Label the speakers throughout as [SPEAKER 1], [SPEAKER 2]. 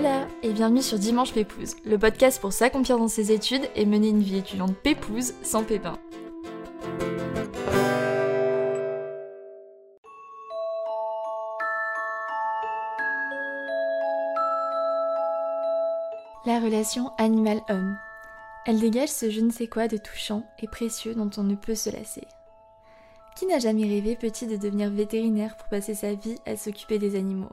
[SPEAKER 1] Hola et bienvenue sur Dimanche Pépouze, le podcast pour s'accomplir dans ses études et mener une vie étudiante pépouze sans pépin. La relation animal-homme. Elle dégage ce je ne sais quoi de touchant et précieux dont on ne peut se lasser. Qui n'a jamais rêvé petit de devenir vétérinaire pour passer sa vie à s'occuper des animaux?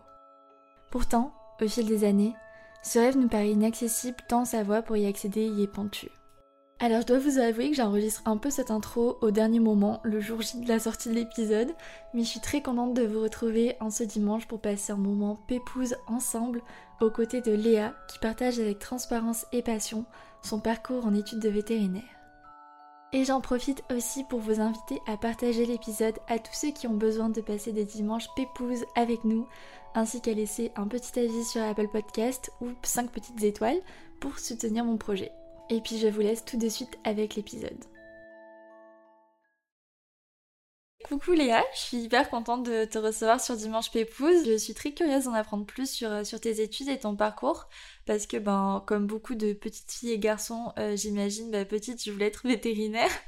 [SPEAKER 1] Pourtant, au fil des années, ce rêve nous paraît inaccessible tant sa voie pour y accéder y est pentue. Alors je dois vous avouer que j'enregistre un peu cette intro au dernier moment, le jour J de la sortie de l'épisode, mais je suis très contente de vous retrouver en ce dimanche pour passer un moment pépouze ensemble aux côtés de Léa qui partage avec transparence et passion son parcours en études de vétérinaire. Et j'en profite aussi pour vous inviter à partager l'épisode à tous ceux qui ont besoin de passer des dimanches pépouses avec nous, ainsi qu'à laisser un petit avis sur Apple Podcast ou 5 petites étoiles pour soutenir mon projet. Et puis je vous laisse tout de suite avec l'épisode. Coucou Léa, je suis hyper contente de te recevoir sur Dimanche Pépouze. Je suis très curieuse d'en apprendre plus sur, euh, sur tes études et ton parcours parce que ben comme beaucoup de petites filles et garçons, euh, j'imagine, bah, petite je voulais être vétérinaire.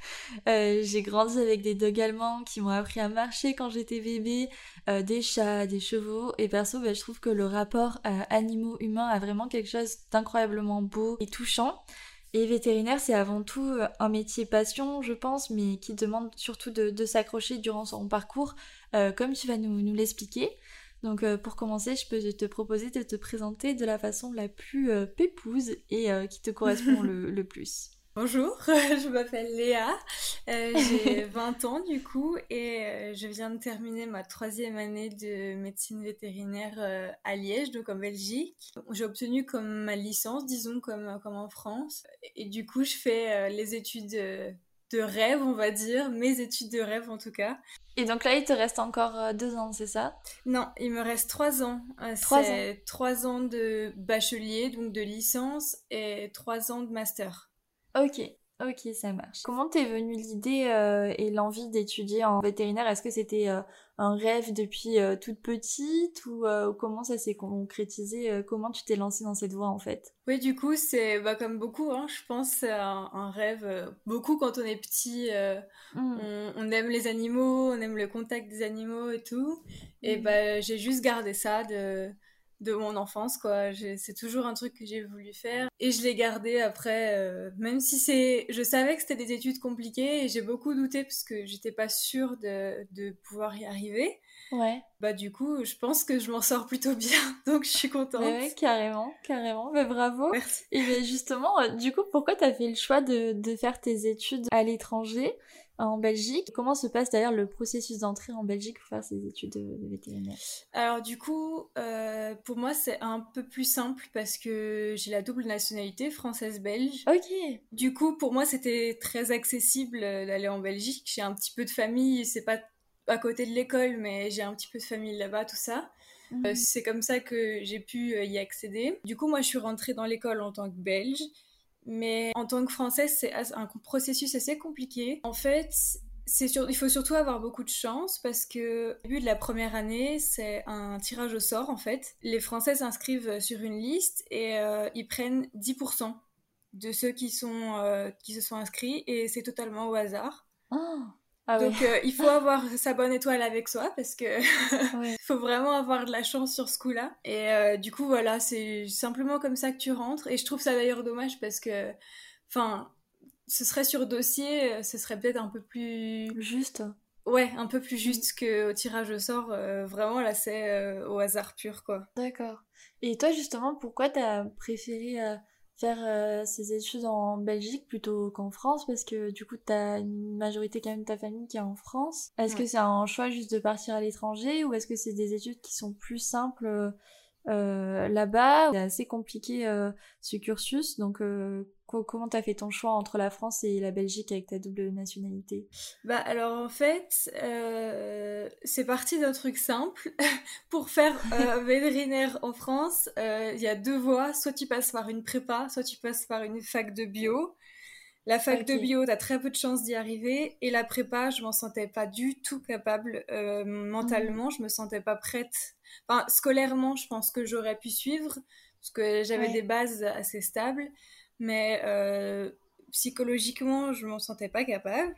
[SPEAKER 1] Euh, j'ai grandi avec des dogs allemands qui m'ont appris à marcher quand j'étais bébé, des chats, des chevaux et perso bah, je trouve que le rapport animaux-humains a vraiment quelque chose d'incroyablement beau et touchant. Et vétérinaire, c'est avant tout euh, un métier passion, je pense, mais qui demande surtout de, s'accrocher durant son parcours, euh, comme tu vas nous, nous l'expliquer. Donc euh, pour commencer, je peux te proposer de te présenter de la façon la plus pépouse et qui te correspond le plus.
[SPEAKER 2] Bonjour, je m'appelle Léa, euh, j'ai 20 ans du coup et euh, je viens de terminer ma troisième année de médecine vétérinaire euh, à Liège, donc en Belgique. J'ai obtenu comme ma licence, disons comme, comme en France. Et du coup, je fais les études de rêve, on va dire, mes études de rêve en tout cas.
[SPEAKER 1] Et donc là, il te reste encore deux ans, c'est ça?
[SPEAKER 2] Non, il me reste trois ans. Trois ans. Trois ans de bachelier, donc de licence, et trois ans de master.
[SPEAKER 1] Ok, ok, ça marche. Comment t'es venue l'idée euh, et l'envie d'étudier en vétérinaire? Est-ce que c'était euh, un rêve depuis euh, toute petite ou comment ça s'est concrétisé Comment tu t'es lancée dans cette voie en fait?
[SPEAKER 2] Oui, du coup, c'est bah, comme beaucoup, hein, je pense, c'est un, rêve. beaucoup quand on est petit, mmh. on, aime les animaux, on aime le contact des animaux et tout. Et mmh. bah, j'ai juste gardé ça de de mon enfance quoi. C'est toujours un truc que j'ai voulu faire et je l'ai gardé après euh, même si c'est je savais que c'était des études compliquées et j'ai beaucoup douté parce que j'étais pas sûre de, de pouvoir y arriver.
[SPEAKER 1] Ouais.
[SPEAKER 2] Bah du coup je pense que je m'en sors plutôt bien donc je suis contente.
[SPEAKER 1] Ouais, carrément carrément. Mais bravo.
[SPEAKER 2] Merci.
[SPEAKER 1] et justement euh, du coup pourquoi tu as fait le choix de, de faire tes études à l'étranger? En Belgique. Comment se passe d'ailleurs le processus d'entrée en Belgique pour faire ses études de, vétérinaire?
[SPEAKER 2] Alors du coup, euh, pour moi c'est un peu plus simple parce que j'ai la double nationalité française-belge.
[SPEAKER 1] Ok.
[SPEAKER 2] Du coup, pour moi c'était très accessible euh, d'aller en Belgique. J'ai un petit peu de famille, c'est pas à côté de l'école, mais j'ai un petit peu de famille là-bas, tout ça. Mhm. Euh, c'est comme ça que j'ai pu y accéder. Du coup, moi, je suis rentrée dans l'école en tant que belge. Mais en tant que française, c'est un processus assez compliqué. En fait, il faut surtout avoir beaucoup de chance parce que au début de la première année, c'est un tirage au sort en fait. Les Français s'inscrivent sur une liste et euh, ils prennent 10% de ceux qui, sont, euh, qui se sont inscrits et c'est totalement au hasard.
[SPEAKER 1] Oh.
[SPEAKER 2] Ah Donc euh, il faut avoir sa bonne étoile avec soi parce que faut vraiment avoir de la chance sur ce coup-là. Et euh, du coup voilà, c'est simplement comme ça que tu rentres. Et je trouve ça d'ailleurs dommage parce que, enfin, ce serait sur dossier, euh, ce serait peut-être un peu plus
[SPEAKER 1] juste.
[SPEAKER 2] Ouais, un peu plus juste que au tirage au sort. vraiment là, c'est au hasard pur quoi.
[SPEAKER 1] D'accord. Et toi justement, pourquoi t'as préféré faire euh, ses études en Belgique plutôt qu'en France parce que du coup t'as une majorité quand même de ta famille qui est en France. Est-ce que c'est un choix juste de partir à l'étranger ou est-ce que c'est des études qui sont plus simples euh, là-bas? C'est assez compliqué euh, ce cursus, donc euh, comment t'as fait ton choix entre la France et la Belgique avec ta double nationalité?
[SPEAKER 2] Bah alors en fait, c'est parti d'un truc simple. Pour faire vétérinaire en France, il y a deux voies. Soit tu passes par une prépa, soit tu passes par une fac de bio. La fac de bio, t'as très peu de chances d'y arriver. Et la prépa, je m'en sentais pas du tout capable mentalement. Mmh. Je me sentais pas prête Enfin, scolairement, je pense que j'aurais pu suivre, parce que j'avais des bases assez stables, mais psychologiquement, je m'en sentais pas capable.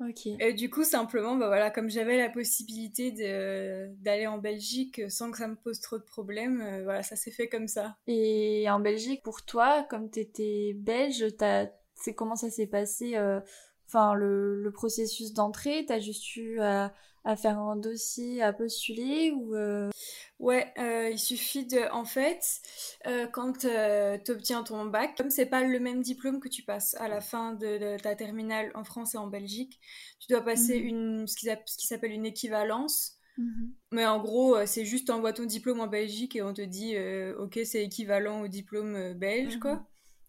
[SPEAKER 1] Ok.
[SPEAKER 2] Et du coup, simplement, bah voilà, comme j'avais la possibilité d'aller en Belgique sans que ça me pose trop de problèmes, euh, voilà, ça s'est fait comme ça.
[SPEAKER 1] Et en Belgique, pour toi, comme tu étais belge, c'est comment ça s'est passé euh, Enfin, le, le processus d'entrée, t'as juste eu à, à, faire un dossier, à postuler ou euh,
[SPEAKER 2] Ouais, euh, il suffit de. En fait, euh, quand tu obtiens ton bac, comme c'est pas le même diplôme que tu passes à la fin de, ta terminale en France et en Belgique, tu dois passer mhm. une, ce qui s'appelle une équivalence. Mhm. Mais en gros, c'est juste envoie ton diplôme en Belgique et on te dit, ok, c'est équivalent au diplôme belge, quoi.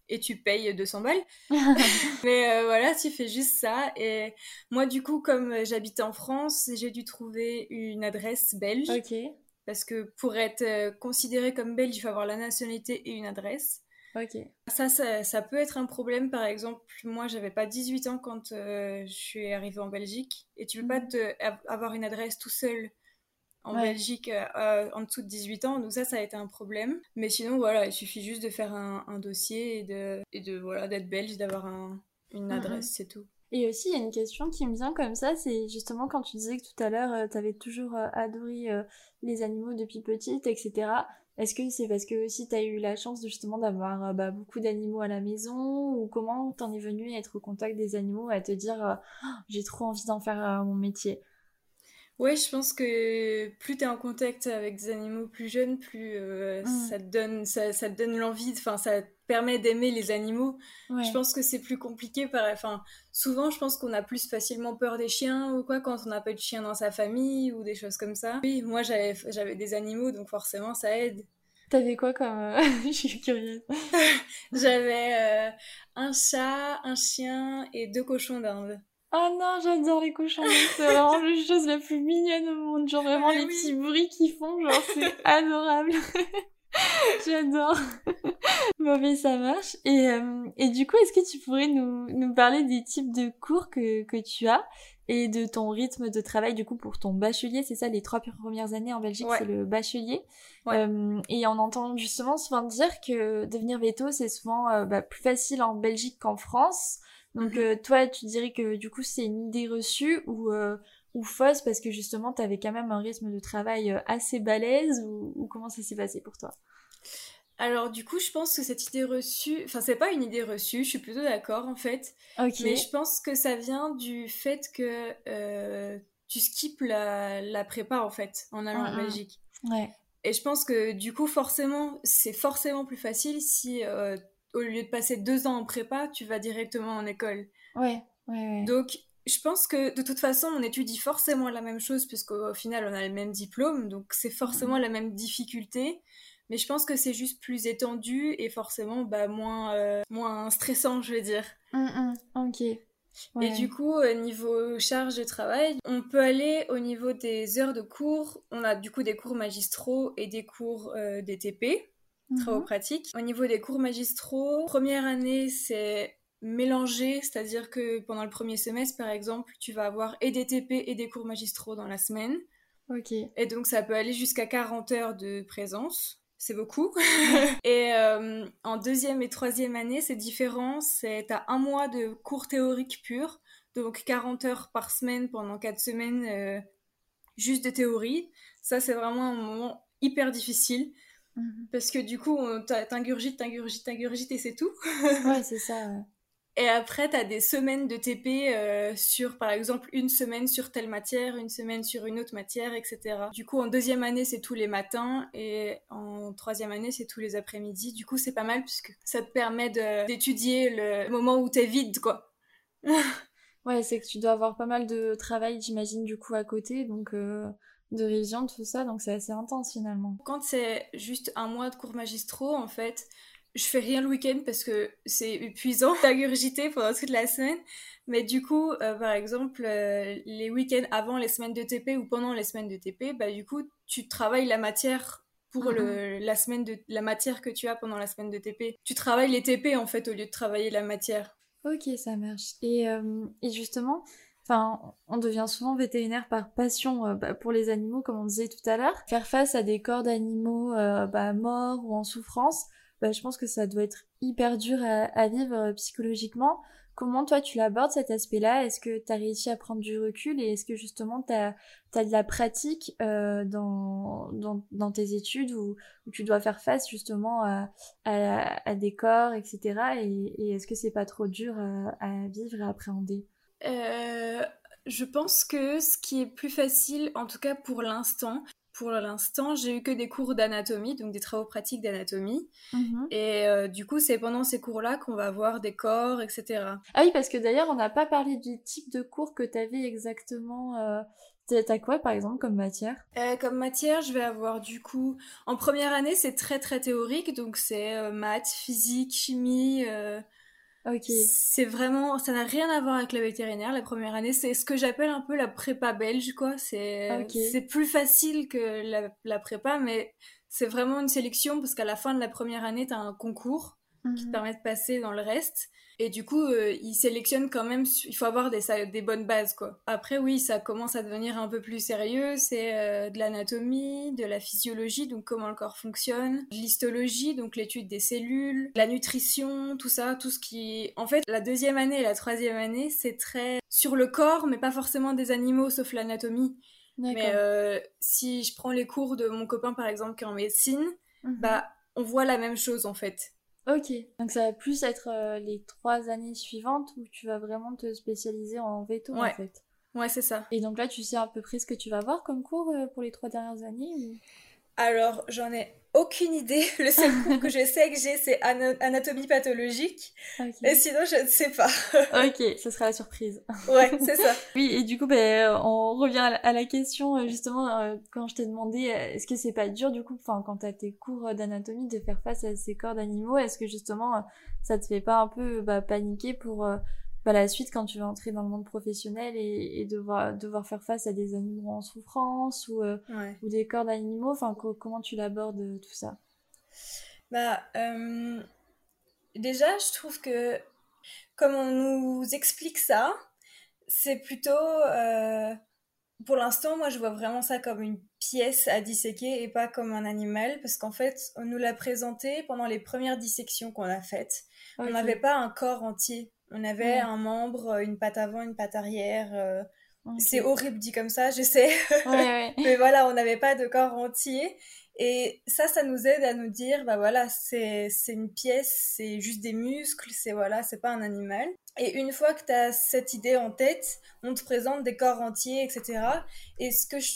[SPEAKER 2] Et tu payes 200 balles. Mais voilà, tu fais juste ça. Et moi, du coup, comme j'habite en France, j'ai dû trouver une adresse belge.
[SPEAKER 1] Ok
[SPEAKER 2] parce que pour être euh, considéré comme belge, il faut avoir la nationalité et une adresse.
[SPEAKER 1] Ok.
[SPEAKER 2] Ça, ça, peut être un problème. Par exemple, moi, j'avais pas 18 ans quand euh, je suis arrivée en Belgique. Et tu peux pas mhm. te, avoir une adresse tout seul en Belgique euh, en dessous de 18 ans. Donc ça, ça a été un problème. Mais sinon, voilà, il suffit juste de faire un, dossier et de, et de voilà, d'être belge, d'avoir une mhm. adresse, c'est tout.
[SPEAKER 1] Et aussi, il y a une question qui me vient comme ça, c'est justement quand tu disais que tout à l'heure, euh, tu avais toujours euh, adoré euh, les animaux depuis petite, etc. Est-ce que c'est parce que aussi tu as eu la chance justement d'avoir bah, beaucoup d'animaux à la maison ou comment t'en es venu à être au contact des animaux, à te dire oh, j'ai trop envie d'en faire mon métier?
[SPEAKER 2] Ouais, je pense que plus tu es en contact avec des animaux plus jeunes, plus mmh. ça te donne, ça, ça te donne l'envie, enfin ça permet d'aimer les animaux. Je pense que c'est plus compliqué. Par... Enfin, souvent, je pense qu'on a plus facilement peur des chiens ou quoi quand on n'a pas de chien dans sa famille ou des choses comme ça. Oui, moi j'avais des animaux, donc forcément ça aide.
[SPEAKER 1] T'avais quoi comme... Euh, je suis curieuse.
[SPEAKER 2] j'avais euh, un chat, un chien et deux cochons d'Inde.
[SPEAKER 1] Oh non, j'adore les cochons C'est vraiment la chose la plus mignonne au monde. Genre vraiment les petits bruits qu'ils font, genre c'est adorable. J'adore. bon, ça marche. Et, euh, et du coup, est-ce que tu pourrais nous, nous parler des types de cours que, que tu as et de ton rythme de travail, du coup, pour ton bachelier? C'est ça, les trois premières années en Belgique, c'est le bachelier. Euh, et on entend justement souvent dire que devenir veto, c'est souvent euh, bah, plus facile en Belgique qu'en France. Donc, mhm. toi, tu dirais que du coup, c'est une idée reçue ou ou fausse parce que justement tu avais quand même un rythme de travail euh, assez balèze ou, comment ça s'est passé pour toi?
[SPEAKER 2] Alors du coup, je pense que cette idée reçue, enfin c'est pas une idée reçue, je suis plutôt d'accord en fait, mais je pense que ça vient du fait que euh, tu skippes la, prépa en fait en allant en Belgique.
[SPEAKER 1] Ouais.
[SPEAKER 2] Et je pense que du coup forcément, c'est forcément plus facile si euh, au lieu de passer deux ans en prépa, tu vas directement en école.
[SPEAKER 1] Ouais. Ouais, ouais.
[SPEAKER 2] Donc je pense que de toute façon, on étudie forcément la même chose, puisqu'au final, on a le même diplôme, donc c'est forcément mm. la même difficulté. Mais je pense que c'est juste plus étendu et forcément bah, moins, euh, moins stressant, je veux dire.
[SPEAKER 1] Mm, mm. ok.
[SPEAKER 2] Et du coup, au niveau charge de travail, on peut aller au niveau des heures de cours. On a du coup des cours magistraux et des cours euh, DTP, travaux mm-hmm. pratiques. Au niveau des cours magistraux, première année, c'est mélangé, c'est-à-dire que pendant le premier semestre, par exemple, tu vas avoir et des TP et des cours magistraux dans la semaine.
[SPEAKER 1] Ok.
[SPEAKER 2] Et donc ça peut aller jusqu'à 40 heures de présence. C'est beaucoup. et euh, en deuxième et troisième année, c'est différent. C'est à un mois de cours théoriques purs, donc 40 heures par semaine pendant 4 semaines, euh, juste de théorie. Ça, c'est vraiment un moment hyper difficile. Mhm. Parce que du coup, t'ingurgites, t'ingurgites, t'ingurgites et c'est tout.
[SPEAKER 1] ouais, c'est ça.
[SPEAKER 2] Et après, tu as des semaines de TP euh, sur, par exemple, une semaine sur telle matière, une semaine sur une autre matière, etc. Du coup, en deuxième année, c'est tous les matins et en troisième année, c'est tous les après-midi. Du coup, c'est pas mal puisque ça te permet d'étudier le moment où tu es vide, quoi.
[SPEAKER 1] ouais, c'est que tu dois avoir pas mal de travail, j'imagine, du coup, à côté. Donc. Euh, de révision, tout ça, donc c'est assez intense finalement.
[SPEAKER 2] Quand c'est juste un mois de cours magistraux, en fait, je fais rien le week-end parce que c'est épuisant d'agurgiter pendant toute la semaine. Mais du coup, euh, par exemple, euh, les week-ends avant les semaines de TP ou pendant les semaines de TP, bah du coup, tu travailles la matière pour le, mhm. la semaine de la matière que tu as pendant la semaine de TP. Tu travailles les TP en fait au lieu de travailler la matière.
[SPEAKER 1] Ok, ça marche. Et, euh, et justement, enfin, on devient souvent vétérinaire par passion euh, bah, pour les animaux, comme on disait tout à l'heure. Faire face à des corps d'animaux euh, bah, morts ou en souffrance, bah, je pense que ça doit être hyper dur à, vivre euh, psychologiquement. Comment toi tu l'abordes cet aspect-là? Est-ce que tu as réussi à prendre du recul et est-ce que justement tu as, de la pratique dans, dans, tes études où, tu dois faire face justement à, à, des corps, etc. Et, est-ce que c'est pas trop dur à vivre et à appréhender?
[SPEAKER 2] Euh, je pense que ce qui est plus facile, en tout cas pour l'instant, pour l'instant, j'ai eu que des cours d'anatomie, donc des travaux pratiques d'anatomie. Mhm. Et euh, du coup, c'est pendant ces cours-là qu'on va voir des corps, etc.
[SPEAKER 1] Ah oui, parce que d'ailleurs, on n'a pas parlé du type de cours que tu avais exactement. Euh... T'as quoi, par exemple, comme matière?
[SPEAKER 2] Euh, Comme matière, je vais avoir du coup... En première année, c'est très très théorique, donc c'est maths, physique, chimie... C'est vraiment, ça n'a rien à voir avec la vétérinaire. La première année, c'est ce que j'appelle un peu la prépa belge, quoi. C'est plus facile que la, prépa, mais c'est vraiment une sélection parce qu'à la fin de la première année, tu as un concours qui te mhm. permet de passer dans le reste. Et du coup, euh, ils sélectionnent quand même, il faut avoir des, des bonnes bases, quoi. Après, oui, ça commence à devenir un peu plus sérieux. C'est euh, de l'anatomie, de la physiologie, donc comment le corps fonctionne, de l'histologie, donc l'étude des cellules, la nutrition, tout ça, tout ce qui... En fait, la deuxième année et la troisième année, c'est très sur le corps, mais pas forcément des animaux, sauf l'anatomie. Mais euh, si je prends les cours de mon copain, par exemple, qui est en médecine, mhm. bah, on voit la même chose, en fait.
[SPEAKER 1] Ok, donc ça va plus être euh, les trois années suivantes où tu vas vraiment te spécialiser en veto en fait.
[SPEAKER 2] Ouais, c'est ça.
[SPEAKER 1] Et donc là, tu sais à peu près ce que tu vas voir comme cours euh, pour les trois dernières années
[SPEAKER 2] Alors, j'en ai aucune idée. Le seul cours que je sais que j'ai, c'est anatomie pathologique. Et sinon, je ne sais pas.
[SPEAKER 1] ok, ce sera la surprise.
[SPEAKER 2] ouais, c'est ça.
[SPEAKER 1] oui, et du coup, ben, on revient à la, question, euh, justement, euh, quand je t'ai demandé, euh, est-ce que c'est pas dur, du coup, enfin, quand t'as tes cours d'anatomie, de faire face à ces corps d'animaux, est-ce que justement, ça te fait pas un peu bah, paniquer pour bah, la suite quand tu vas entrer dans le monde professionnel et, devoir, devoir faire face à des animaux en souffrance ou, euh, ou des corps d'animaux Enfin, comment tu l'abordes euh, tout ça?
[SPEAKER 2] Bah, euh, déjà, je trouve que comme on nous explique ça, c'est plutôt. pour l'instant, moi, je vois vraiment ça comme une pièce à disséquer et pas comme un animal, parce qu'en fait, on nous l'a présenté pendant les premières dissections qu'on a faites. On n'avait pas un corps entier on avait un membre, euh, une patte avant, une patte arrière. Euh, c'est horrible dit comme ça, je sais. Mais voilà, on n'avait pas de corps entier. Et ça, ça nous aide à nous dire, bah voilà, c'est une pièce, c'est juste des muscles, c'est voilà, c'est pas un animal. Et une fois que tu as cette idée en tête, on te présente des corps entiers, etc. Et ce que je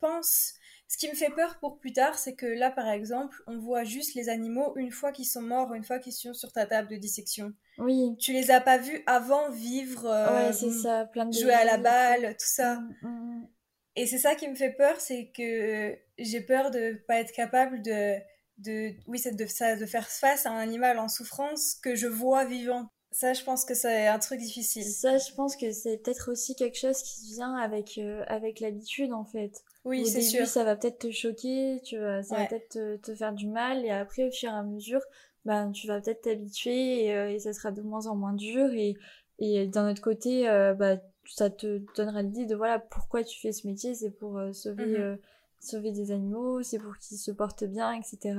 [SPEAKER 2] pense, ce qui me fait peur pour plus tard, c'est que là, par exemple, on voit juste les animaux une fois qu'ils sont morts, une fois qu'ils sont sur ta table de dissection.
[SPEAKER 1] Oui.
[SPEAKER 2] Tu les as pas vus avant vivre,
[SPEAKER 1] ouais, c'est ça, plein de
[SPEAKER 2] jouer à la balle, tout ça. Mm, mm, mm. Et c'est ça qui me fait peur, c'est que j'ai peur de pas être capable de, de oui, c'est de, ça, de faire face à un animal en souffrance que je vois vivant. Ça, je pense que c'est un truc difficile.
[SPEAKER 1] Ça, je pense que c'est peut-être aussi quelque chose qui vient avec, euh, avec l'habitude, en fait.
[SPEAKER 2] Oui, c'est sûr.
[SPEAKER 1] ça va peut-être te choquer, tu ça va peut-être te, te, faire du mal, et après, au fur et à mesure, ben, tu vas peut-être t'habituer et, euh, et, ça sera de moins en moins dur. Et, et d'un autre côté, euh, bah, ça te donnera l'idée de voilà pourquoi tu fais ce métier, c'est pour euh, sauver, mhm. sauver des animaux, c'est pour qu'ils se portent bien, etc.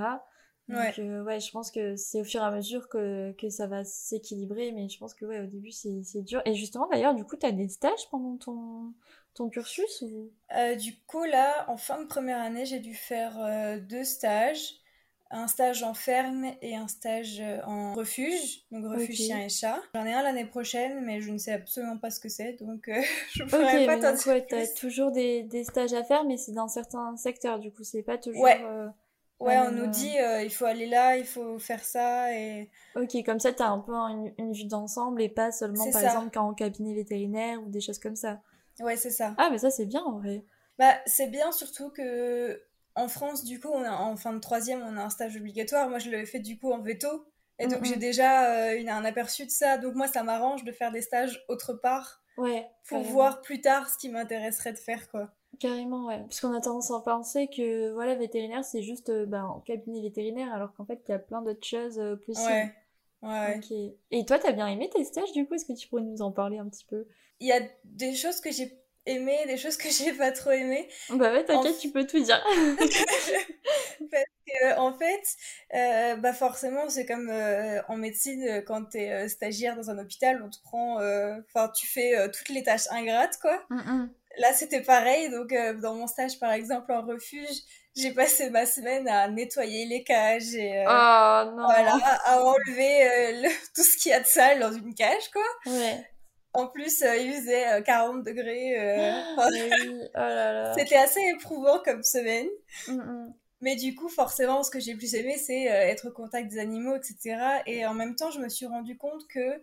[SPEAKER 1] Donc ouais. ouais, je pense que c'est au fur et à mesure que, que ça va s'équilibrer, mais je pense que ouais, au début c'est dur. Et justement d'ailleurs, du coup, tu as des stages pendant ton, ton cursus ou...
[SPEAKER 2] Du coup là, en fin de première année, j'ai dû faire deux stages un stage en ferme et un stage euh, en refuge, donc refuge chien et chat. J'en ai un l'année prochaine, mais je ne sais absolument pas ce que c'est, donc euh, je ne pourrais pas t'en dire
[SPEAKER 1] tu as toujours des, des, stages à faire, mais c'est dans certains secteurs, du coup, c'est pas toujours...
[SPEAKER 2] Ouais. Euh, ouais, on nous dit il faut aller là, il faut faire ça et.
[SPEAKER 1] Ok, comme ça tu as un peu une, vue d'ensemble et pas seulement par exemple quand en cabinet vétérinaire ou des choses comme ça.
[SPEAKER 2] Ouais, c'est ça.
[SPEAKER 1] Ah, mais ça c'est bien en vrai.
[SPEAKER 2] Bah, c'est bien surtout que en France, du coup, on a, en fin de troisième, on a un stage obligatoire. Moi, je l'avais fait du coup en veto. Et donc, j'ai déjà euh, un aperçu de ça. Donc, moi, ça m'arrange de faire des stages autre part.
[SPEAKER 1] Ouais.
[SPEAKER 2] Pour voir plus tard ce qui m'intéresserait de faire, quoi.
[SPEAKER 1] Carrément, ouais. Parce qu'on a tendance à penser que, voilà, vétérinaire, c'est juste euh, ben, cabinet vétérinaire, alors qu'en fait, il y a plein d'autres choses euh, possibles.
[SPEAKER 2] Ouais. Ouais.
[SPEAKER 1] Et toi, t'as bien aimé tes stages du coup? Est-ce que tu pourrais nous en parler un petit peu?
[SPEAKER 2] Il y a des choses que j'ai aimé, des choses que j'ai pas trop aimé.
[SPEAKER 1] Bah ouais, t'inquiète, tu peux tout dire.
[SPEAKER 2] Parce que, en fait, euh, bah forcément, c'est comme euh, en médecine, euh, quand t'es euh, stagiaire dans un hôpital, on te prend, enfin, tu fais toutes les tâches ingrates, quoi. Là, c'était pareil. Donc, dans mon stage, par exemple, en refuge, j'ai passé ma semaine à nettoyer les cages et
[SPEAKER 1] oh, non.
[SPEAKER 2] voilà, à enlever tout ce qu'il y a de sale dans une cage, quoi.
[SPEAKER 1] Ouais.
[SPEAKER 2] En plus, euh, il faisait 40 euh, degrés. Euh,
[SPEAKER 1] oh
[SPEAKER 2] C'était assez éprouvant comme semaine. Mais du coup, forcément, ce que j'ai plus aimé, c'est être au contact des animaux, etc. Et en même temps, je me suis rendu compte que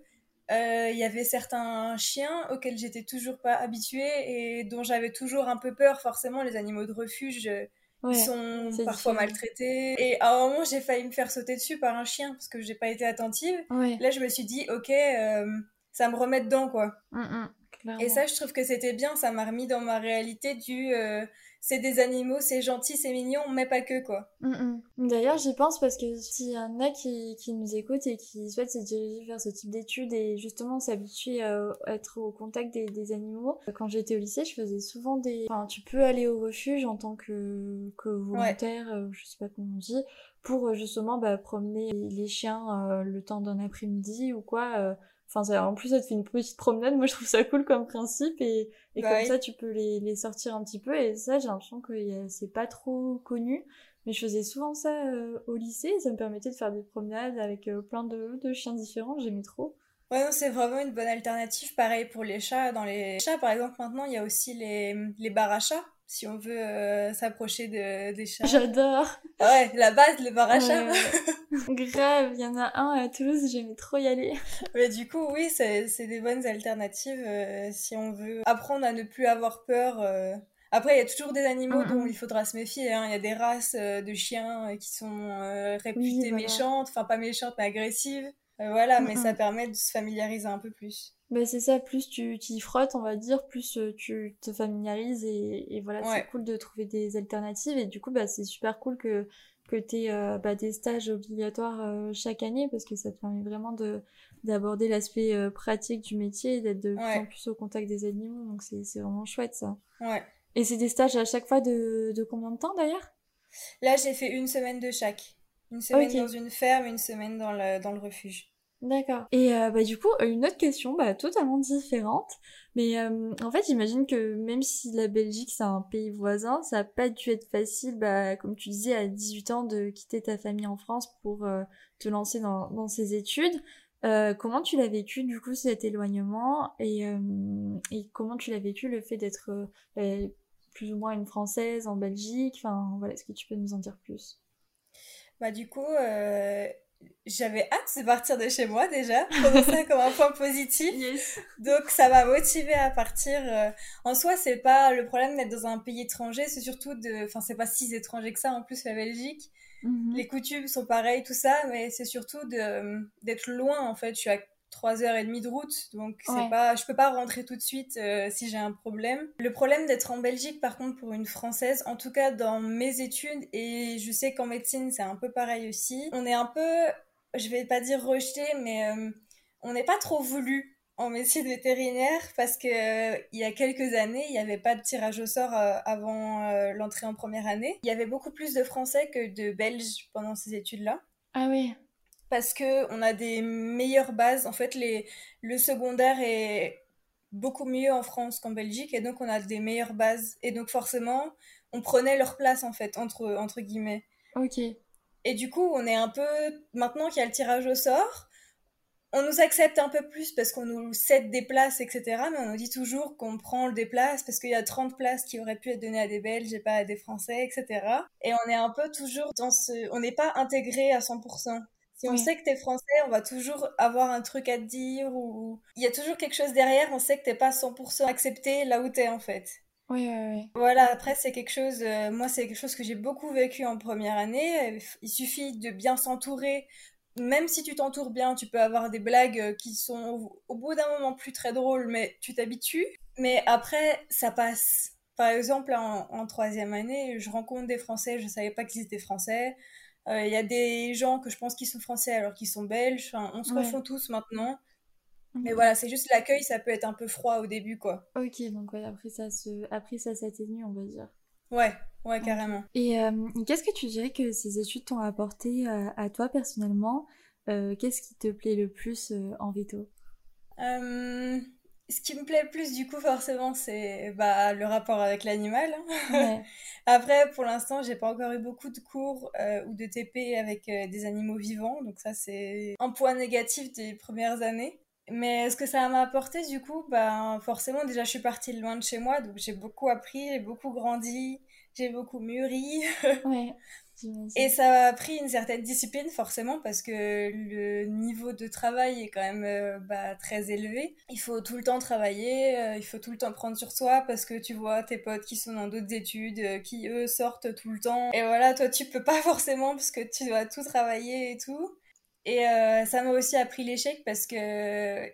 [SPEAKER 2] il y avait certains chiens auxquels j'étais toujours pas habituée et dont j'avais toujours un peu peur. Forcément, les animaux de refuge, ils sont parfois maltraités. Et à un moment, j'ai failli me faire sauter dessus par un chien parce que j'ai pas été attentive. Là, je me suis dit, ok, ça me remet dedans, quoi.
[SPEAKER 1] Mm, mm,
[SPEAKER 2] et ça, je trouve que c'était bien, ça m'a remis dans ma réalité du euh, c'est des animaux, c'est gentil, c'est mignon, mais pas que, quoi.
[SPEAKER 1] Mm, D'ailleurs, j'y pense parce que s'il y en a qui, qui, nous écoutent et qui souhaitent se diriger vers ce type d'études et justement s'habituer à, être au contact des, des animaux, quand j'étais au lycée, je faisais souvent des. Enfin, tu peux aller au refuge en tant que, que volontaire, euh, je sais pas comment on dit, pour justement bah, promener les chiens euh, le temps d'un après-midi ou quoi Enfin, en plus, ça te fait une petite promenade. Moi, je trouve ça cool comme principe. Et, et bah comme ça, tu peux les, les, sortir un petit peu. Et ça, j'ai l'impression que c'est pas trop connu. Mais je faisais souvent ça euh, au lycée. ça me permettait de faire des promenades avec euh, plein de, de, chiens différents. J'aimais trop.
[SPEAKER 2] Ouais, c'est vraiment une bonne alternative. Pareil pour les chats. Dans les chats, par exemple, maintenant, il y a aussi les, les bars à chats si on veut euh, s'approcher de, des chats.
[SPEAKER 1] J'adore.
[SPEAKER 2] Ouais, la base, le bar à.
[SPEAKER 1] Grave, il y en a un à Toulouse, j'aimais trop y aller.
[SPEAKER 2] Mais du coup, oui, c'est des bonnes alternatives euh, si on veut apprendre à ne plus avoir peur. Euh. Après, il y a toujours des animaux dont il faudra se méfier. Hein. Il y a des races de chiens qui sont réputées méchantes, enfin pas méchantes mais agressives. voilà, mais ça permet de se familiariser un peu plus.
[SPEAKER 1] Bah c'est ça, plus tu t'y frottes, on va dire, plus euh, tu te familiarises et, et voilà, c'est cool de trouver des alternatives et du coup, bah c'est super cool que, que tu aies euh, bah, des stages obligatoires euh, chaque année parce que ça te permet vraiment de d'aborder l'aspect pratique du métier et d'être de plus en plus au contact des animaux, donc c'est vraiment chouette ça.
[SPEAKER 2] Ouais.
[SPEAKER 1] Et c'est des stages à chaque fois de, de combien de temps d'ailleurs?
[SPEAKER 2] Là, j'ai fait une semaine de chaque. Une semaine dans une ferme, une semaine dans le, dans le refuge.
[SPEAKER 1] D'accord. Et euh, bah du coup, une autre question, bah totalement différente, mais euh, en fait, j'imagine que même si la Belgique c'est un pays voisin, ça a pas dû être facile, bah comme tu disais à 18 ans, de quitter ta famille en France pour euh, te lancer dans, dans ces études. comment tu l'as vécu du coup cet éloignement? Et, et comment tu l'as vécu le fait d'être plus ou moins une Française en Belgique? Enfin voilà, est-ce que tu peux nous en dire plus?
[SPEAKER 2] Bah du coup j'avais hâte de partir de chez moi déjà, prenons ça comme un point positif. Donc ça m'a motivée à partir. Euh, en soi, c'est pas le problème d'être dans un pays étranger, c'est surtout de, enfin c'est pas si étranger que ça en plus la Belgique. Mhm. Les coutumes sont pareilles, tout ça, mais c'est surtout de d'être loin en fait. Je suis à 3h30 de route, donc c'est pas, je peux pas rentrer tout de suite euh, si j'ai un problème. Le problème d'être en Belgique, par contre, pour une Française, en tout cas dans mes études, et je sais qu'en médecine c'est un peu pareil aussi, on est un peu, je vais pas dire rejeté, mais euh, on n'est pas trop voulu en médecine vétérinaire parce que euh, il y a quelques années, il n'y avait pas de tirage au sort avant l'entrée en première année. Il y avait beaucoup plus de Français que de Belges pendant ces études-là.
[SPEAKER 1] Ah oui
[SPEAKER 2] parce que on a des meilleures bases. En fait, les, le secondaire est beaucoup mieux en France qu'en Belgique et donc on a des meilleures bases. Et donc forcément, on prenait leur place en fait, entre, entre guillemets.
[SPEAKER 1] Ok.
[SPEAKER 2] Et du coup, on est un peu. Maintenant qu'il y a le tirage au sort, on nous accepte un peu plus parce qu'on nous cède des places, etc. Mais on nous dit toujours qu'on prend des places parce qu'il y a 30 places qui auraient pu être données à des Belges et pas à des Français, etc. Et on est un peu toujours dans ce. On n'est pas intégré à 100%. Si on sait que t'es français, on va toujours avoir un truc à te dire ou il y a toujours quelque chose derrière. On sait que t'es pas 100% accepté là où t'es en fait.
[SPEAKER 1] Oui, oui, oui.
[SPEAKER 2] Voilà, après, c'est quelque chose, euh, moi, c'est quelque chose que j'ai beaucoup vécu en première année. Il suffit de bien s'entourer. Même si tu t'entoures bien, tu peux avoir des blagues euh, qui sont au, bout d'un moment plus très drôles, mais tu t'habitues. Mais après, ça passe. Par exemple, en, en, troisième année, je rencontre des Français, je savais pas qu'ils étaient Français. Il y a des gens que je pense qui sont français alors qu'ils sont belges. Enfin, on se confond tous maintenant. Mais voilà, c'est juste l'accueil, ça peut être un peu froid au début, quoi.
[SPEAKER 1] Ok, donc ouais, après ça, se... après ça s'atténue, on va dire.
[SPEAKER 2] Ouais, ouais, carrément.
[SPEAKER 1] Et euh, qu'est-ce que tu dirais que ces études t'ont apporté euh, à, toi personnellement? Euh, Qu'est-ce qui te plaît le plus en veto?
[SPEAKER 2] Ce qui me plaît le plus, du coup, forcément, c'est bah, le rapport avec l'animal. Après, pour l'instant, j'ai pas encore eu beaucoup de cours ou de TP avec des animaux vivants, donc ça, c'est un point négatif des premières années. Mais ce que ça m'a apporté, du coup, ben, forcément, déjà, je suis partie loin de chez moi, donc j'ai beaucoup appris, j'ai beaucoup grandi, j'ai beaucoup mûri. Ouais, et ça a pris une certaine discipline, forcément, parce que le niveau de travail est quand même euh, bah, très élevé. Il faut tout le temps travailler, euh, il faut tout le temps prendre sur soi, parce que tu vois tes potes qui sont dans d'autres études, euh, qui eux sortent tout le temps. Et voilà, toi, tu peux pas forcément, parce que tu dois tout travailler et tout. Et ça m'a aussi appris l'échec parce que,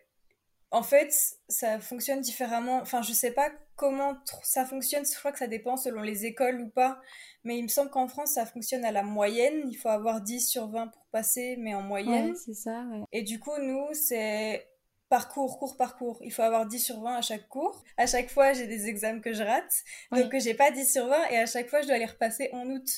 [SPEAKER 2] en fait, ça fonctionne différemment. Enfin, je sais pas comment ça fonctionne. Je crois que ça dépend selon les écoles ou pas. Mais il me semble qu'en France, ça fonctionne à la moyenne. Il faut avoir 10 sur 20 pour passer, mais en moyenne.
[SPEAKER 1] Ouais, c'est ça, ouais.
[SPEAKER 2] Et du coup, nous, c'est parcours, cours, parcours. Il faut avoir 10 sur 20 à chaque cours. À chaque fois, j'ai des examens que je rate. Donc, j'ai pas 10 sur 20 et à chaque fois, je dois les repasser en août.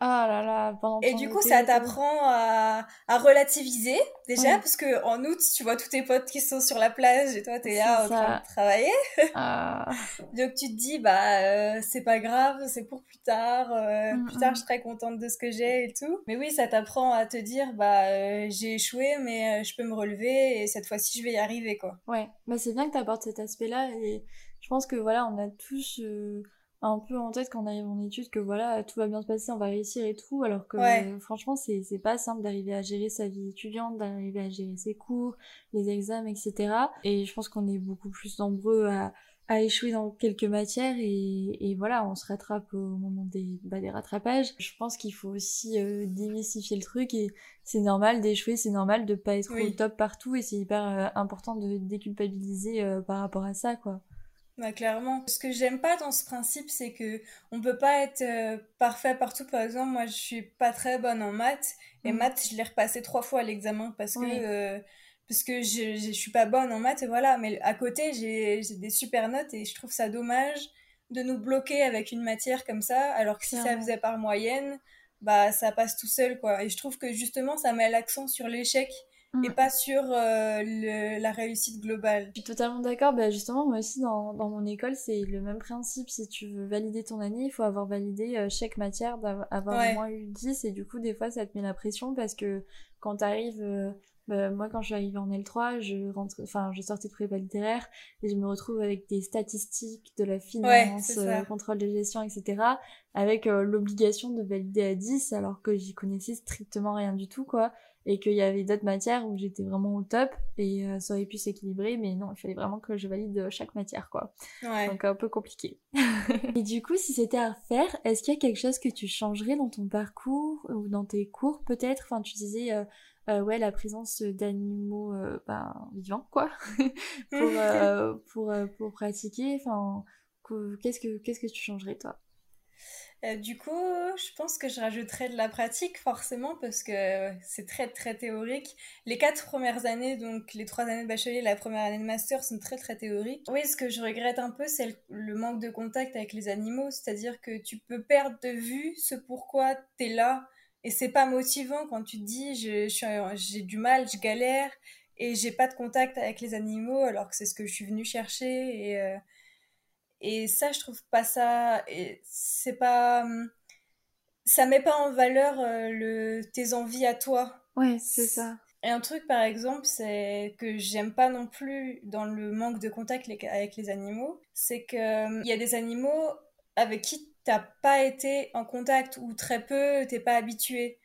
[SPEAKER 1] Ah là là, pendant
[SPEAKER 2] Et du coup, ça t'apprend à, à, relativiser déjà, parce que en août, tu vois tous tes potes qui sont sur la plage et toi, t'es là en train de travailler. Ah. Donc tu te dis, bah, euh, c'est pas grave, c'est pour plus tard. Euh, mm, plus tard, mm. je serai contente de ce que j'ai et tout. Mais oui, ça t'apprend à te dire, bah, euh, j'ai échoué, mais je peux me relever et cette fois-ci, je vais y arriver, quoi.
[SPEAKER 1] Ouais, bah c'est bien que t'apportes cet aspect-là et je pense que voilà, on a tous un peu en tête quand on arrive en études que voilà, tout va bien se passer, on va réussir et tout, alors que franchement, c'est, c'est pas simple d'arriver à gérer sa vie étudiante, d'arriver à gérer ses cours, les examens, etc. Et je pense qu'on est beaucoup plus nombreux à, à échouer dans quelques matières et, et, voilà, on se rattrape au moment des, bah, des rattrapages. Je pense qu'il faut aussi euh, démystifier le truc et c'est normal d'échouer, c'est normal de pas être au top partout et c'est hyper euh, important de déculpabiliser euh, par rapport à ça, quoi.
[SPEAKER 2] Bah, clairement. Ce que j'aime pas dans ce principe, c'est que on peut pas être euh, parfait partout. Par exemple, moi, je suis pas très bonne en maths. Et mm. maths, je l'ai repassé trois fois à l'examen parce que, euh, parce que je, je, suis pas bonne en maths. Et voilà. Mais à côté, j'ai des super notes et je trouve ça dommage de nous bloquer avec une matière comme ça. Alors que si ça faisait par moyenne, bah, ça passe tout seul, quoi. Et je trouve que justement, ça met l'accent sur l'échec et mm. pas sur euh, le, la réussite globale.
[SPEAKER 1] Je suis totalement d'accord. Bah justement, moi aussi, dans, dans mon école, c'est le même principe. Si tu veux valider ton année, il faut avoir validé euh, chaque matière, d'avoir au moins eu 10. Et du coup, des fois, ça te met la pression parce que quand t'arrives... Euh, bah, moi, quand je suis arrivée en L3, je rentre, enfin, je sortais de prépa littéraire et je me retrouve avec des statistiques, de la finance, contrôle de gestion, etc. Avec l'obligation de valider à 10 alors que j'y connaissais strictement rien du tout, quoi et qu'il y avait d'autres matières où j'étais vraiment au top et euh, ça aurait pu s'équilibrer mais non il fallait vraiment que je valide chaque matière quoi. Ouais. donc un peu compliqué. Et du coup si c'était à refaire est-ce qu'il y a quelque chose que tu changerais dans ton parcours ou dans tes cours peut-être? Enfin tu disais euh, euh, ouais la présence d'animaux ben, vivants quoi. Pour, pour, pour pratiquer enfin qu'est-ce que qu'est-ce que tu changerais toi?
[SPEAKER 2] Euh, du coup, je pense que je rajouterais de la pratique forcément parce que c'est très très théorique. Les quatre premières années, donc les trois années de bachelier et la première année de master sont très très théoriques. Oui, ce que je regrette un peu, c'est le, manque de contact avec les animaux, c'est-à-dire que tu peux perdre de vue ce pourquoi tu es là et c'est pas motivant quand tu te dis j'ai du mal, je galère et j'ai pas de contact avec les animaux alors que c'est ce que je suis venue chercher et euh, et ça, je trouve pas ça. C'est pas. Ça met pas en valeur euh, le, tes envies à toi.
[SPEAKER 1] Ouais, c'est ça.
[SPEAKER 2] Et un truc, par exemple, c'est que j'aime pas non plus dans le manque de contact avec les animaux, c'est qu'il il y a des animaux avec qui t'as pas été en contact ou très peu, t'es pas habitué.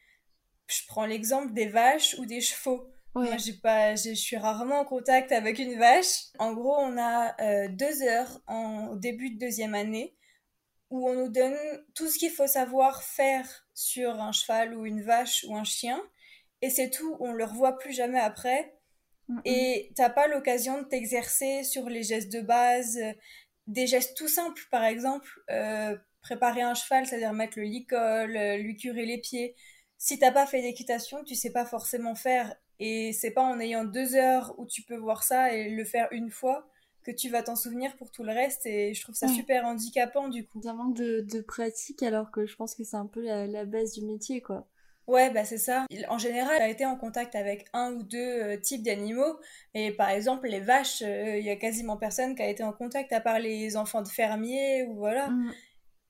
[SPEAKER 2] Je prends l'exemple des vaches ou des chevaux. Moi, j'ai pas, je suis rarement en contact avec une vache. En gros, on a euh, deux heures en, au début de deuxième année où on nous donne tout ce qu'il faut savoir faire sur un cheval ou une vache ou un chien. Et c'est tout, on le revoit plus jamais après. Et t'as pas l'occasion de t'exercer sur les gestes de base, des gestes tout simples, par exemple, euh, préparer un cheval, c'est-à-dire mettre le licol, euh, lui curer les pieds si t'as pas fait d'équitation, tu sais pas forcément faire. Et c'est pas en ayant deux heures où tu peux voir ça et le faire une fois que tu vas t'en souvenir pour tout le reste. Et je trouve ça super handicapant du coup.
[SPEAKER 1] Un manque de, de, pratique alors que je pense que c'est un peu la, la base du métier quoi.
[SPEAKER 2] Ouais, bah c'est ça. En général, tu as été en contact avec un ou deux euh, types d'animaux. Et par exemple, les vaches, euh, il y a quasiment personne qui a été en contact à part les enfants de fermiers ou voilà. Mm.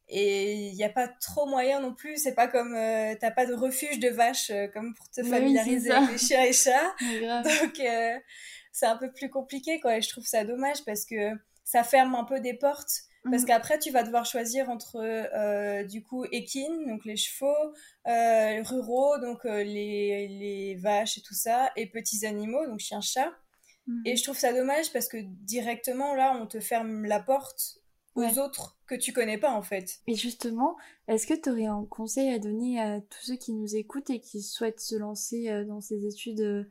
[SPEAKER 2] Et il n'y a pas trop moyen non plus. C'est pas comme euh, t'as pas de refuge de vaches comme pour te familiariser avec les chiens et chats. Donc c'est un peu plus compliqué quoi. Et je trouve ça dommage parce que ça ferme un peu des portes parce mhm. qu'après, tu vas devoir choisir entre, euh, du coup, équines, donc les chevaux, euh, ruraux, donc euh, les, les, vaches et tout ça, et petits animaux, donc chiens, chats. Mhm. Et je trouve ça dommage parce que directement, là, on te ferme la porte aux autres que tu connais pas, en fait.
[SPEAKER 1] Et justement, est-ce que tu aurais un conseil à donner à tous ceux qui nous écoutent et qui souhaitent se lancer dans ces études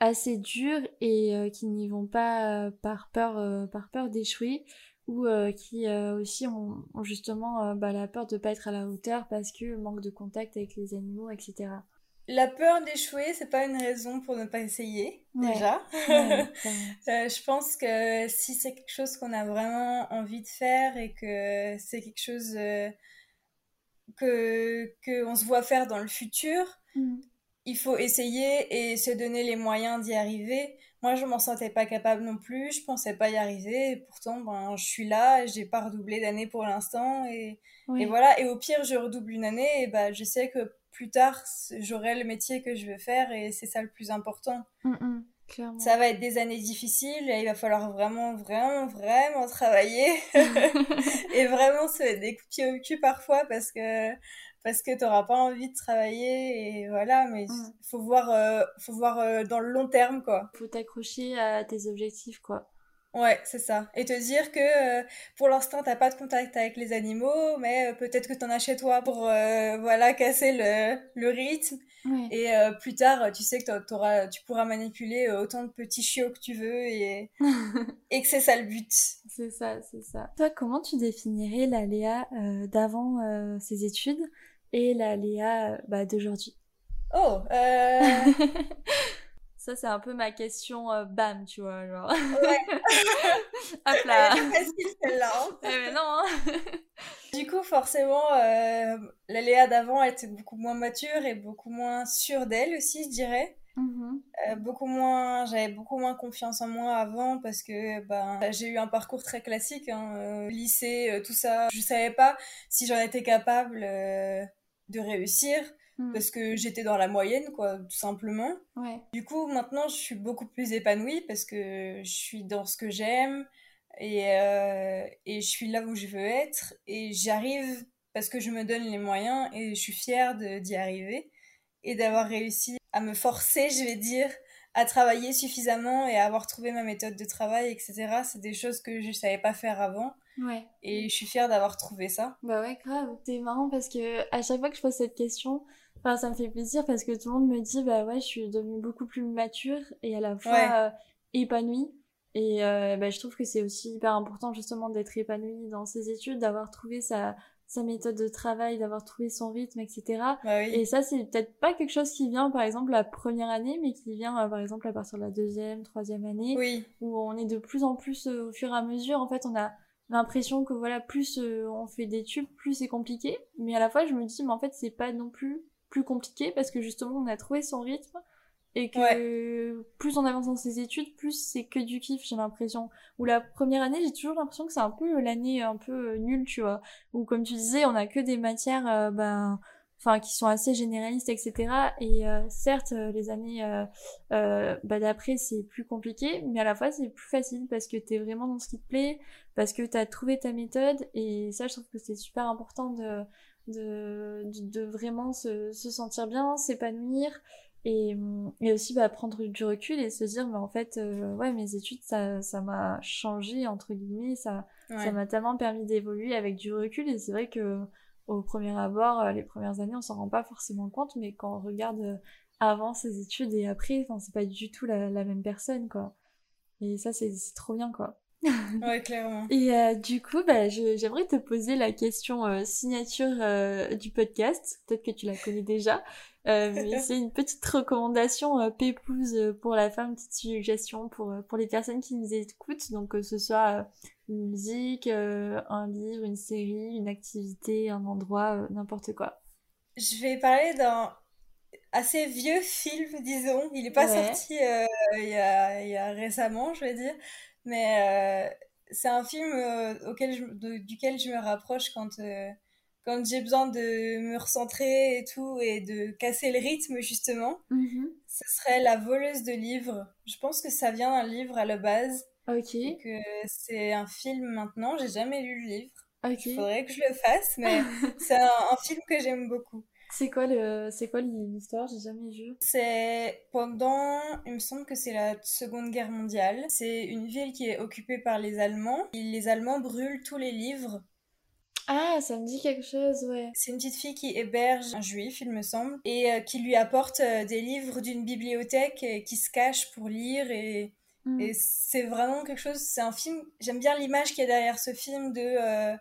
[SPEAKER 1] assez dures et qui n'y vont pas par peur, par peur d'échouer ou euh, qui euh, aussi ont, justement euh, bah, la peur de pas être à la hauteur parce que manque de contact avec les animaux, etc.
[SPEAKER 2] La peur d'échouer, c'est pas une raison pour ne pas essayer, déjà. je pense que si c'est quelque chose qu'on a vraiment envie de faire et que c'est quelque chose que qu'on se voit faire dans le futur, mm. il faut essayer et se donner les moyens d'y arriver. Moi, je m'en sentais pas capable non plus, je pensais pas y arriver, et pourtant, ben, je suis là, j'ai pas redoublé d'année pour l'instant, et, et, voilà. Et au pire, je redouble une année, et ben, je sais que plus tard, j'aurai le métier que je veux faire, et c'est ça le plus important.
[SPEAKER 1] Mmh,
[SPEAKER 2] ça va être des années difficiles, et il va falloir vraiment, vraiment, vraiment travailler, et vraiment se mettre des coups de pied au cul parfois, parce que parce que tu n'auras pas envie de travailler et voilà mais il mm. faut voir euh, faut voir euh, dans le long terme quoi
[SPEAKER 1] faut t'accrocher à tes objectifs quoi
[SPEAKER 2] ouais c'est ça. Et te dire que euh, pour l'instant t'as pas de contact avec les animaux mais peut-être que tu en as chez toi pour voilà casser le, le rythme. Et plus tard tu sais que auras, tu pourras manipuler autant de petits chiots que tu veux et, et que c'est ça le but.
[SPEAKER 1] C'est ça c'est ça. Toi comment tu définirais la Léa d'avant ses études et la Léa bah, d'aujourd'hui?
[SPEAKER 2] Oh euh...
[SPEAKER 1] Ça, c'est un peu ma question euh, bam, tu vois, genre.
[SPEAKER 2] Ouais.
[SPEAKER 1] Hop là.
[SPEAKER 2] facile celle-là. Hein.
[SPEAKER 1] Eh, mais non. Hein.
[SPEAKER 2] du coup, forcément, euh, la Léa d'avant était beaucoup moins mature et beaucoup moins sûre d'elle aussi, je dirais.
[SPEAKER 1] Mm-hmm.
[SPEAKER 2] Euh, beaucoup moins, j'avais beaucoup moins confiance en moi avant parce que ben j'ai eu un parcours très classique, hein, lycée, tout ça. Je savais pas si j'en étais capable de réussir hmm. parce que j'étais dans la moyenne, quoi, tout simplement. Du coup, maintenant, je suis beaucoup plus épanouie parce que je suis dans ce que j'aime et, euh, et je suis là où je veux être et j'arrive parce que je me donne les moyens et je suis fière d'y arriver et d'avoir réussi à me forcer, je vais dire, à travailler suffisamment et à avoir trouvé ma méthode de travail, etc. C'est des choses que je savais pas faire avant.
[SPEAKER 1] Ouais.
[SPEAKER 2] Et je suis fière d'avoir trouvé ça.
[SPEAKER 1] Bah ouais, grave. C'est marrant parce que à chaque fois que je pose cette question, enfin, ça me fait plaisir parce que tout le monde me dit, bah ouais, je suis devenue beaucoup plus mature et à la fois euh, épanouie. Et euh, bah, je trouve que c'est aussi hyper important justement d'être épanouie dans ses études, d'avoir trouvé sa, sa méthode de travail, d'avoir trouvé son rythme, etc.
[SPEAKER 2] Bah
[SPEAKER 1] et ça, c'est peut-être pas quelque chose qui vient, par exemple, la première année, mais qui vient, euh, par exemple, à partir de la deuxième, troisième année,
[SPEAKER 2] oui.
[SPEAKER 1] où on est de plus en plus, euh, au fur et à mesure, en fait, on a l'impression que, voilà, plus euh, on fait des tubes, plus c'est compliqué. Mais à la fois, je me dis, mais en fait, c'est pas non plus plus compliqué, parce que justement, on a trouvé son rythme, et que plus on avance dans ses études, plus c'est que du kiff, j'ai l'impression. Ou la première année, j'ai toujours l'impression que c'est un peu l'année un peu euh, nulle, tu vois. Ou comme tu disais, on a que des matières, euh, ben, enfin, qui sont assez généralistes, etc. Et euh, certes, les années euh, bah, d'après, c'est plus compliqué, mais à la fois, c'est plus facile parce que t'es vraiment dans ce qui te plaît, parce que t'as trouvé ta méthode. Et ça, je trouve que c'est super important de, de, de, vraiment se, se sentir bien, s'épanouir. Et, et aussi bah, prendre du recul et se dire, mais en fait, euh, ouais, mes études, ça, ça m'a changé, entre guillemets, ça, ça m'a tellement permis d'évoluer avec du recul. Et c'est vrai que au premier abord, euh, les premières années, on s'en rend pas forcément compte, mais quand on regarde euh, avant ses études et après, enfin, c'est pas du tout la, la, même personne, quoi. Et ça, c'est trop bien, quoi.
[SPEAKER 2] Ouais, clairement.
[SPEAKER 1] Et euh, du coup, bah, j'aimerais te poser la question euh, signature euh, du podcast. Peut-être que tu la connais déjà. mais c'est une petite recommandation pépouse pour la femme, petite suggestion pour, pour les personnes qui nous écoutent. Donc, que ce soit une musique, un livre, une série, une activité, un endroit, n'importe quoi.
[SPEAKER 2] Je vais parler d'un assez vieux film, disons. Il n'est pas sorti il, y a, récemment, je vais dire. Mais euh, c'est un film euh, auquel duquel je me rapproche quand, quand j'ai besoin de me recentrer et tout, et de casser le rythme, justement. Mm-hmm. Ce serait La voleuse de livres. Je pense que ça vient d'un livre à la base.
[SPEAKER 1] Ok.
[SPEAKER 2] Et que c'est un film maintenant. J'ai jamais lu le livre. Il faudrait que je le fasse, mais c'est un film que j'aime beaucoup.
[SPEAKER 1] C'est quoi le, c'est quoi l'histoire? J'ai jamais vu.
[SPEAKER 2] C'est pendant, il me semble que c'est la Seconde Guerre mondiale. C'est une ville qui est occupée par les Allemands. Et les Allemands brûlent tous les livres.
[SPEAKER 1] Ah, ça me dit quelque chose, ouais.
[SPEAKER 2] C'est une petite fille qui héberge un juif, il me semble, et euh, qui lui apporte euh, des livres d'une bibliothèque et qui se cache pour lire et. Hmm. Et c'est vraiment quelque chose, c'est un film, j'aime bien l'image qu'il y a derrière ce film de euh,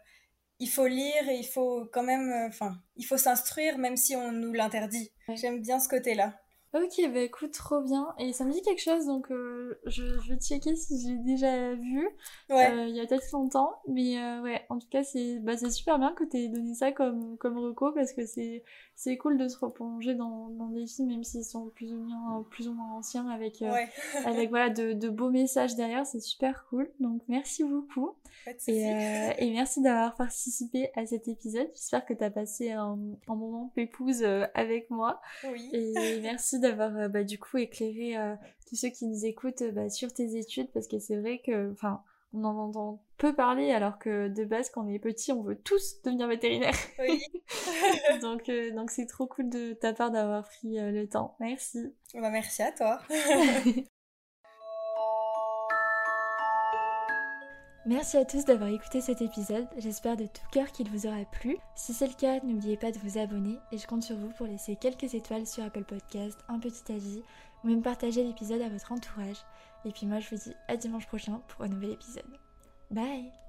[SPEAKER 2] il faut lire et il faut quand même, euh, enfin, il faut s'instruire même si on nous l'interdit. J'aime bien ce côté-là.
[SPEAKER 1] Ok, bah écoute, trop bien. Et ça me dit quelque chose, donc euh, je, vais checker si j'ai déjà vu. Ouais. Euh, il y a peut-être longtemps. Mais ouais, en tout cas, c'est bah, super bien que tu aies donné ça comme, comme reco parce que c'est cool de se replonger dans, dans des films, même s'ils sont plus ou moins, plus ou moins anciens, avec, avec voilà, de, de beaux messages derrière. C'est super cool. Donc merci beaucoup. Et, euh, et, merci d'avoir participé à cet épisode. J'espère que tu as passé un, un moment pépouse euh, avec moi.
[SPEAKER 2] Oui.
[SPEAKER 1] Et merci d'avoir euh, bah, du coup éclairé tous ceux qui nous écoutent bah, sur tes études parce que c'est vrai que enfin on en entend peu parler alors que de base quand on est petit on veut tous devenir vétérinaire.
[SPEAKER 2] Oui.
[SPEAKER 1] donc donc c'est trop cool de ta part d'avoir pris le temps. Merci.
[SPEAKER 2] Bah, merci à toi.
[SPEAKER 1] Merci à tous d'avoir écouté cet épisode, j'espère de tout cœur qu'il vous aura plu. Si c'est le cas, n'oubliez pas de vous abonner et je compte sur vous pour laisser quelques étoiles sur Apple Podcast, un petit avis ou même partager l'épisode à votre entourage. Et puis moi je vous dis à dimanche prochain pour un nouvel épisode. Bye